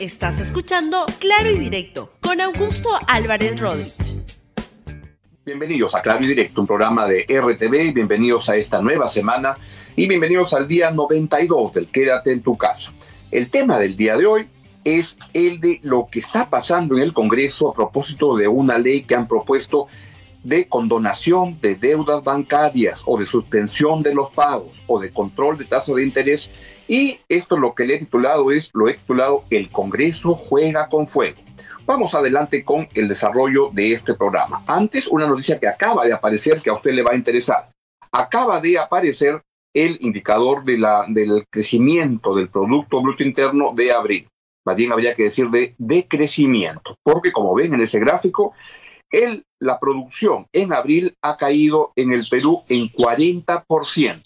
Estás escuchando Claro y Directo con Augusto Álvarez Rodríguez. Bienvenidos a Claro y Directo, un programa de RTV, bienvenidos a esta nueva semana y bienvenidos al día 92 del Quédate en tu casa. El tema del día de hoy es el de lo que está pasando en el Congreso a propósito de una ley que han propuesto de condonación de deudas bancarias o de suspensión de los pagos o de control de tasa de interés. Y esto lo que le he titulado es, lo he titulado El Congreso juega con fuego. Vamos adelante con el desarrollo de este programa. Antes, una noticia que acaba de aparecer que a usted le va a interesar. Acaba de aparecer el indicador de la, del crecimiento del Producto Bruto Interno de abril. Más bien habría que decir de decrecimiento, porque como ven en ese gráfico, el, la producción en abril ha caído en el Perú en 40%.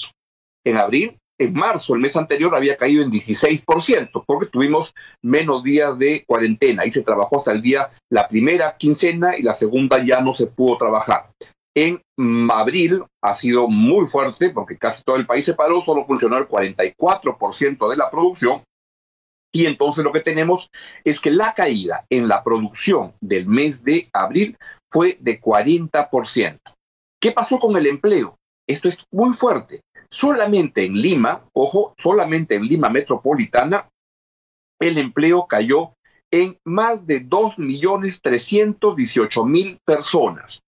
En abril en marzo, el mes anterior, había caído en 16%, porque tuvimos menos días de cuarentena. Ahí se trabajó hasta el día, la primera quincena y la segunda ya no se pudo trabajar. En abril ha sido muy fuerte porque casi todo el país se paró, solo funcionó el 44% de la producción. Y entonces lo que tenemos es que la caída en la producción del mes de abril fue de 40%. ¿Qué pasó con el empleo? Esto es muy fuerte. Solamente en Lima, ojo, solamente en Lima metropolitana, el empleo cayó en más de 2.318.000 personas.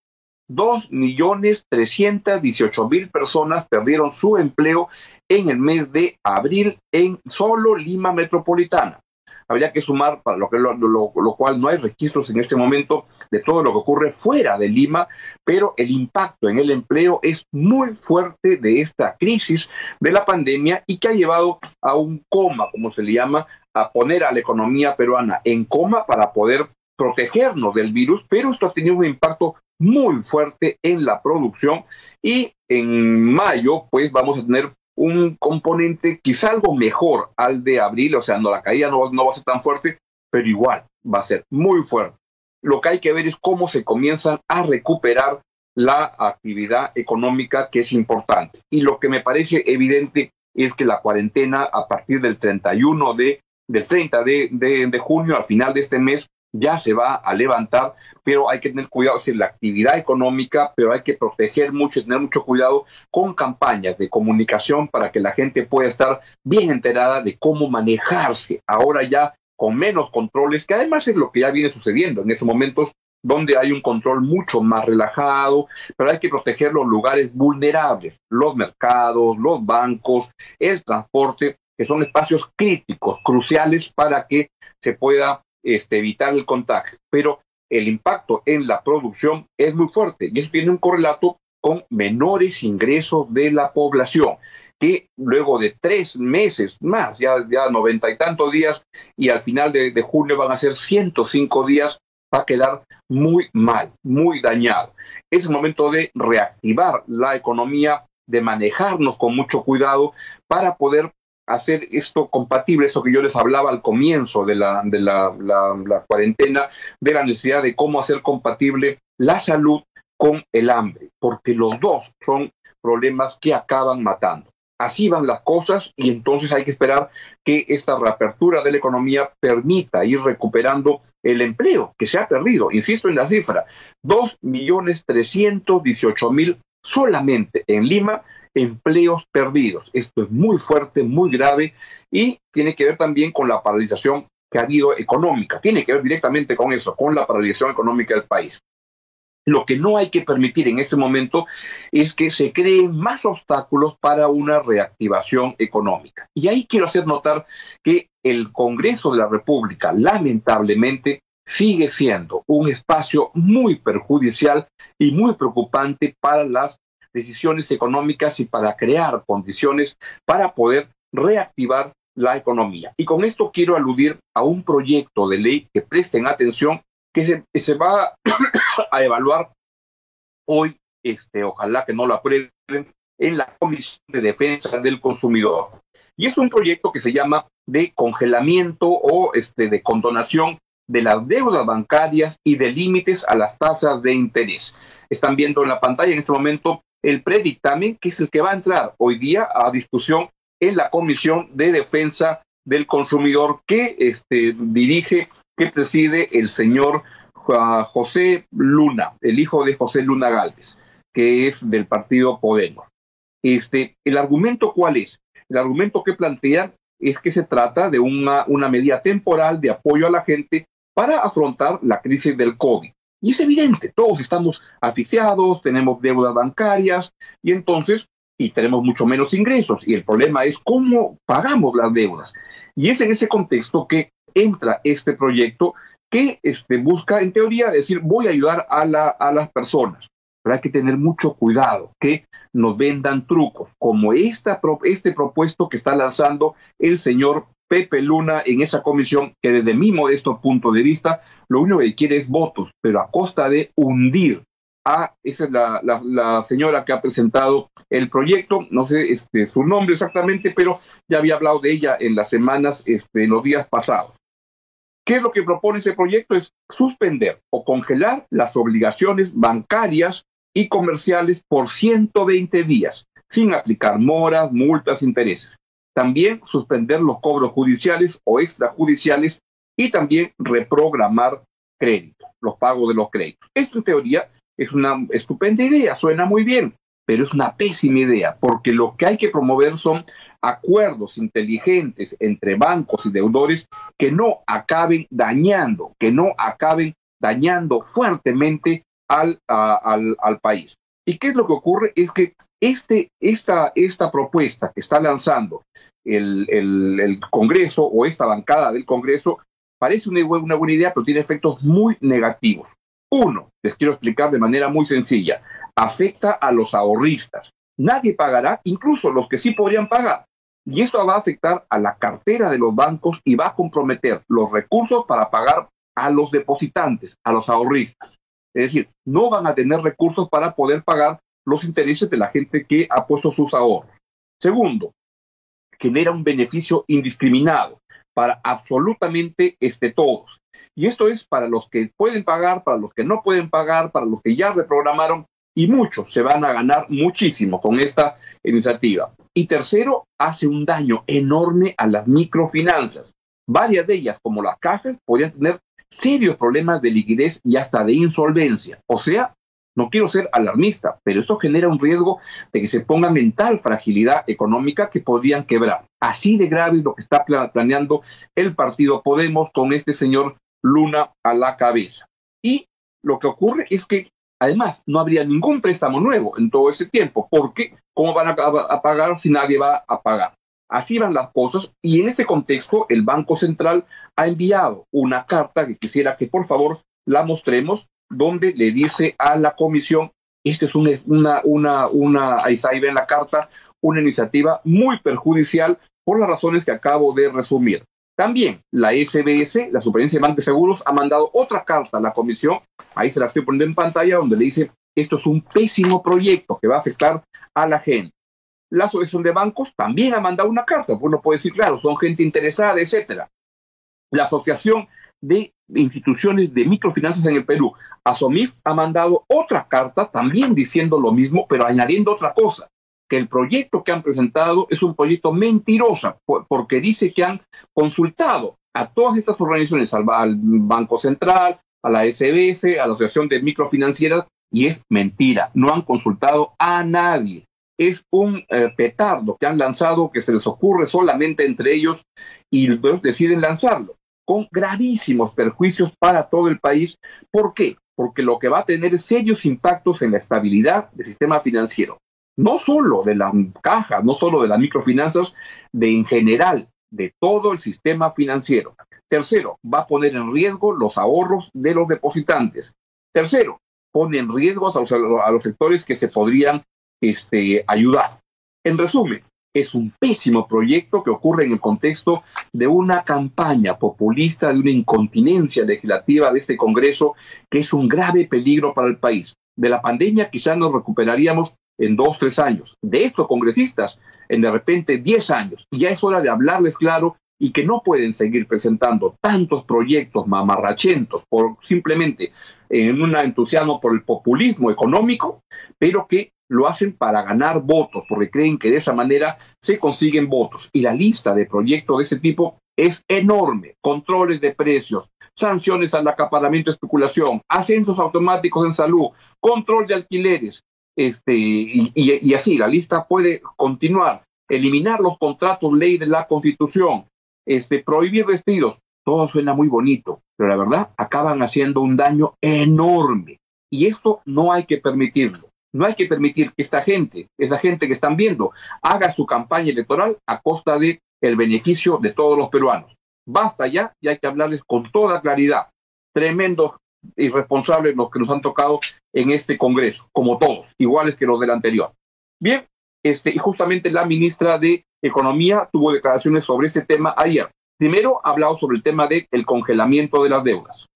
2.318.000 personas perdieron su empleo en el mes de abril en solo Lima metropolitana. Habría que sumar, para lo, que, lo, lo, cual no hay registros en este momento de todo lo que ocurre fuera de Lima, pero el impacto en el empleo es muy fuerte de esta crisis de la pandemia y que ha llevado a un coma, como se le llama, a poner a la economía peruana en coma para poder protegernos del virus, pero esto ha tenido un impacto muy fuerte en la producción y en mayo pues vamos a tener un componente quizá algo mejor al de abril, o sea, no la caída no, no va a ser tan fuerte, pero igual va a ser muy fuerte. Lo que hay que ver es cómo se comienzan a recuperar la actividad económica que es importante. Y lo que me parece evidente es que la cuarentena a partir del 31 de, del 30 de, de, de junio, al final de este mes, ya se va a levantar, pero hay que tener cuidado, es la actividad económica, pero hay que proteger mucho y tener mucho cuidado con campañas de comunicación para que la gente pueda estar bien enterada de cómo manejarse ahora ya con menos controles, que además es lo que ya viene sucediendo en estos momentos donde hay un control mucho más relajado, pero hay que proteger los lugares vulnerables, los mercados, los bancos, el transporte, que son espacios críticos, cruciales para que se pueda este, evitar el contagio, pero el impacto en la producción es muy fuerte y eso tiene un correlato con menores ingresos de la población que luego de tres meses más, ya, ya noventa y tantos días, y al final de, de junio van a ser 105 días, va a quedar muy mal, muy dañado. Es el momento de reactivar la economía, de manejarnos con mucho cuidado para poder hacer esto compatible, eso que yo les hablaba al comienzo de la, de la, la, cuarentena, de la necesidad de cómo hacer compatible la salud con el hambre, porque los dos son problemas que acaban matando. Así van las cosas y entonces hay que esperar que esta reapertura de la economía permita ir recuperando el empleo que se ha perdido. Insisto en la cifra, dos millones trescientos dieciocho mil solamente en Lima empleos perdidos. Esto es muy fuerte, muy grave y tiene que ver también con la paralización que ha habido económica. Tiene que ver directamente con eso, con la paralización económica del país. Lo que no hay que permitir en este momento es que se creen más obstáculos para una reactivación económica. Y ahí quiero hacer notar que el Congreso de la República, lamentablemente, sigue siendo un espacio muy perjudicial y muy preocupante para las decisiones económicas y para crear condiciones para poder reactivar la economía. Y con esto quiero aludir a un proyecto de ley que presten atención, que se, va a evaluar hoy, este, ojalá que no lo aprueben, en la Comisión de Defensa del Consumidor. Y es un proyecto que se llama de congelamiento o este, de condonación de las deudas bancarias y de límites a las tasas de interés. Están viendo en la pantalla en este momento el predictamen, que es el que va a entrar hoy día a discusión en la Comisión de Defensa del Consumidor que este, dirige, que preside el señor José Luna, el hijo de José Luna Gálvez, que es del partido Podemos. Este, ¿El argumento cuál es? El argumento que plantea es que se trata de una, una medida temporal de apoyo a la gente para afrontar la crisis del COVID. Y es evidente, todos estamos asfixiados, tenemos deudas bancarias y entonces, y tenemos mucho menos ingresos. Y el problema es cómo pagamos las deudas. Y es en ese contexto que entra este proyecto que este, busca, en teoría, decir, voy a ayudar a, la, a las personas. Pero hay que tener mucho cuidado, que nos vendan trucos, como esta, este propuesto que está lanzando el señor Pepe Luna en esa comisión, que desde mi modesto punto de vista lo único que quiere es votos, pero a costa de hundir a, esa es la, señora que ha presentado el proyecto, no sé este, su nombre exactamente, pero ya había hablado de ella en las semanas, este, en los días pasados. ¿Qué es lo que propone ese proyecto? Es suspender o congelar las obligaciones bancarias y comerciales por 120 días, sin aplicar moras, multas, intereses. También suspender los cobros judiciales o extrajudiciales y también reprogramar créditos, los pagos de los créditos. Esto en teoría es una estupenda idea, suena muy bien, pero es una pésima idea, porque lo que hay que promover son acuerdos inteligentes entre bancos y deudores que no acaben dañando, que no acaben dañando fuertemente al, al, al, país. ¿Y qué es lo que ocurre? Es que este, esta, esta propuesta que está lanzando el, el, Congreso o esta bancada del Congreso Parece una, una buena idea, pero tiene efectos muy negativos. Uno, les quiero explicar de manera muy sencilla, afecta a los ahorristas. Nadie pagará, incluso los que sí podrían pagar. Y esto va a afectar a la cartera de los bancos y va a comprometer los recursos para pagar a los depositantes, a los ahorristas. Es decir, no van a tener recursos para poder pagar los intereses de la gente que ha puesto sus ahorros. Segundo, genera un beneficio indiscriminado para absolutamente este, todos. Y esto es para los que pueden pagar, para los que no pueden pagar, para los que ya reprogramaron y muchos se van a ganar muchísimo con esta iniciativa. Y tercero, hace un daño enorme a las microfinanzas. Varias de ellas, como las cajas, podrían tener serios problemas de liquidez y hasta de insolvencia. O sea, no quiero ser alarmista, pero esto genera un riesgo de que se ponga mental fragilidad económica que podrían quebrar. Así de grave es lo que está planeando el partido Podemos con este señor Luna a la cabeza. Y lo que ocurre es que además no habría ningún préstamo nuevo en todo ese tiempo, porque ¿cómo van a, pagar si nadie va a pagar? Así van las cosas y en este contexto el Banco Central ha enviado una carta que quisiera que por favor la mostremos donde le dice a la comisión, esta es una, una, una, ahí ve en la carta, una iniciativa muy perjudicial por las razones que acabo de resumir. También la SBS, la Superintendencia de Bancos de Seguros, ha mandado otra carta a la comisión, ahí se la estoy poniendo en pantalla, donde le dice, esto es un pésimo proyecto que va a afectar a la gente. La Asociación de Bancos también ha mandado una carta, uno puede decir, claro, son gente interesada, etcétera. La Asociación de Instituciones de Microfinanzas en el Perú Asomif ha mandado otra carta también diciendo lo mismo, pero añadiendo otra cosa, que el proyecto que han presentado es un proyecto mentiroso, porque dice que han consultado a todas estas organizaciones, al, Banco Central, a la SBS, a la Asociación de Microfinancieras, y es mentira, no han consultado a nadie. Es un eh, petardo que han lanzado que se les ocurre solamente entre ellos y deciden lanzarlo con gravísimos perjuicios para todo el país. ¿Por qué? porque lo que va a tener serios impactos en la estabilidad del sistema financiero, no solo de la caja, no solo de las microfinanzas, de en general, de todo el sistema financiero. Tercero, va a poner en riesgo los ahorros de los depositantes. Tercero, pone en riesgo a los, sectores que se podrían este, ayudar. En resumen, es un pésimo proyecto que ocurre en el contexto de una campaña populista, de una incontinencia legislativa de este Congreso, que es un grave peligro para el país. De la pandemia quizás nos recuperaríamos en dos, tres años. De estos congresistas, en de repente diez años. Ya es hora de hablarles claro y que no pueden seguir presentando tantos proyectos mamarrachentos por simplemente en un entusiasmo por el populismo económico, pero que lo hacen para ganar votos, porque creen que de esa manera se consiguen votos. Y la lista de proyectos de ese tipo es enorme. Controles de precios, sanciones al acaparamiento y especulación, ascensos automáticos en salud, control de alquileres, este, y, así la lista puede continuar. Eliminar los contratos ley de la Constitución, este, prohibir despidos, todo suena muy bonito, pero la verdad acaban haciendo un daño enorme. Y esto no hay que permitirlo. No hay que permitir que esta gente, esa gente que están viendo, haga su campaña electoral a costa de el beneficio de todos los peruanos. Basta ya y hay que hablarles con toda claridad. Tremendos irresponsables los que nos han tocado en este Congreso, como todos, iguales que los del anterior. Bien, este, y justamente la ministra de Economía tuvo declaraciones sobre este tema ayer. Primero ha hablado sobre el tema del congelamiento de las deudas.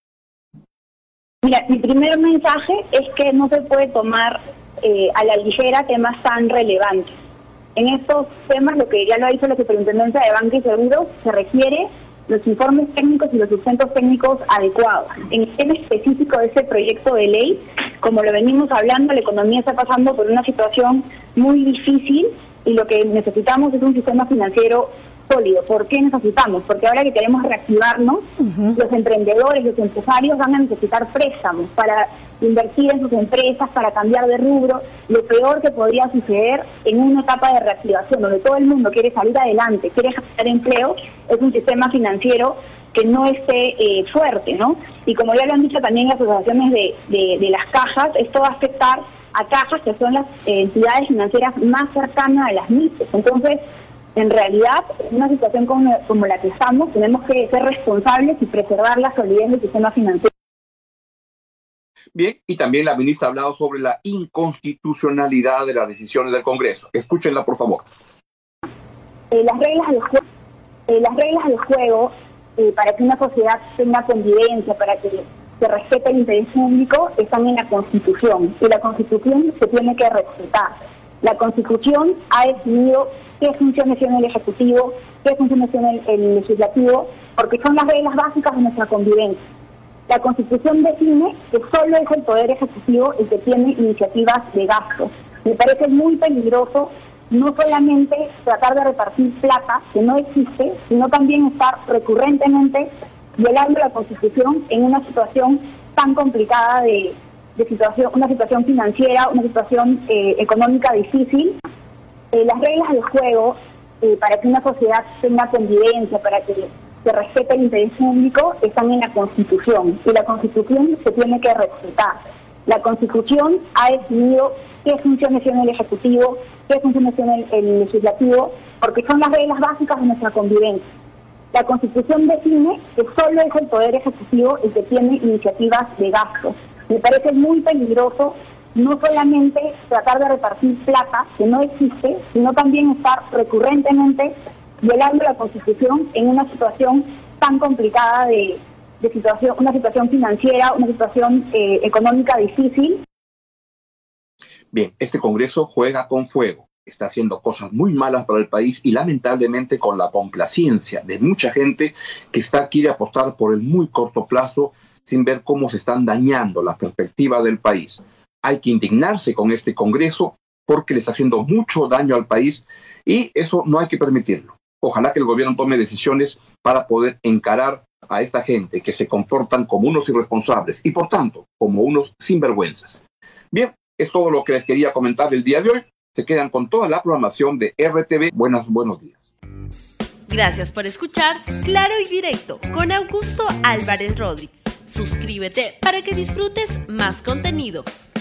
Mira, mi primer mensaje es que no se puede tomar eh, a la ligera temas tan relevantes. En estos temas, lo que ya lo ha dicho la Superintendencia de Banca y Seguros, se requiere los informes técnicos y los sustentos técnicos adecuados. En el tema específico de ese proyecto de ley, como lo venimos hablando, la economía está pasando por una situación muy difícil y lo que necesitamos es un sistema financiero sólido. ¿Por qué necesitamos? Porque ahora que queremos reactivarnos, los emprendedores, los empresarios van a necesitar préstamos para invertir en sus empresas, para cambiar de rubro. Lo peor que podría suceder en una etapa de reactivación, donde todo el mundo quiere salir adelante, quiere generar empleo, es un sistema financiero que no esté eh, fuerte, ¿no? Y como ya lo han dicho también las asociaciones de, de, las cajas, esto va a afectar a cajas que son las eh, entidades financieras más cercanas a las MIPES. Entonces, en realidad, en una situación como, la que estamos, tenemos que ser responsables y preservar la solidez del sistema financiero. Bien, y también la ministra ha hablado sobre la inconstitucionalidad de las decisiones del Congreso. Escúchenla, por favor. Eh, las reglas del juego, eh, las reglas del juego eh, para que una sociedad tenga convivencia, para que se respete el interés público, están en la Constitución. Y la Constitución se tiene que respetar. La Constitución ha definido qué funciones tiene el Ejecutivo, qué funciones tiene el, Legislativo, porque son las reglas básicas de nuestra convivencia. La Constitución define que solo es el Poder Ejecutivo el que tiene iniciativas de gasto. Me parece muy peligroso no solamente tratar de repartir plata que no existe, sino también estar recurrentemente violando la Constitución en una situación tan complicada de, situación, una situación financiera, una situación eh, económica difícil. Eh, las reglas del juego eh, para que una sociedad tenga convivencia, para que se respete el interés público, están en la Constitución y la Constitución se tiene que respetar. La Constitución ha definido qué funciones tiene el Ejecutivo, qué funciones tiene el Legislativo, porque son las reglas básicas de nuestra convivencia. La Constitución define que solo es el Poder Ejecutivo el que tiene iniciativas de gasto. Me parece muy peligroso no solamente tratar de repartir plata que no existe, sino también estar recurrentemente violando la Constitución en una situación tan complicada de, situación, una situación financiera, una situación eh, económica difícil. Bien, este Congreso juega con fuego, está haciendo cosas muy malas para el país y lamentablemente con la complacencia de mucha gente que está quiere apostar por el muy corto plazo sin ver cómo se están dañando las perspectivas del país. Hay que indignarse con este Congreso porque le está haciendo mucho daño al país y eso no hay que permitirlo. Ojalá que el gobierno tome decisiones para poder encarar a esta gente que se comportan como unos irresponsables y por tanto como unos sinvergüenzas. Bien, es todo lo que les quería comentar el día de hoy. Se quedan con toda la programación de RTV. Buenos, buenos días. Gracias por escuchar Claro y Directo con Augusto Álvarez Rodríguez. Suscríbete para que disfrutes más contenidos.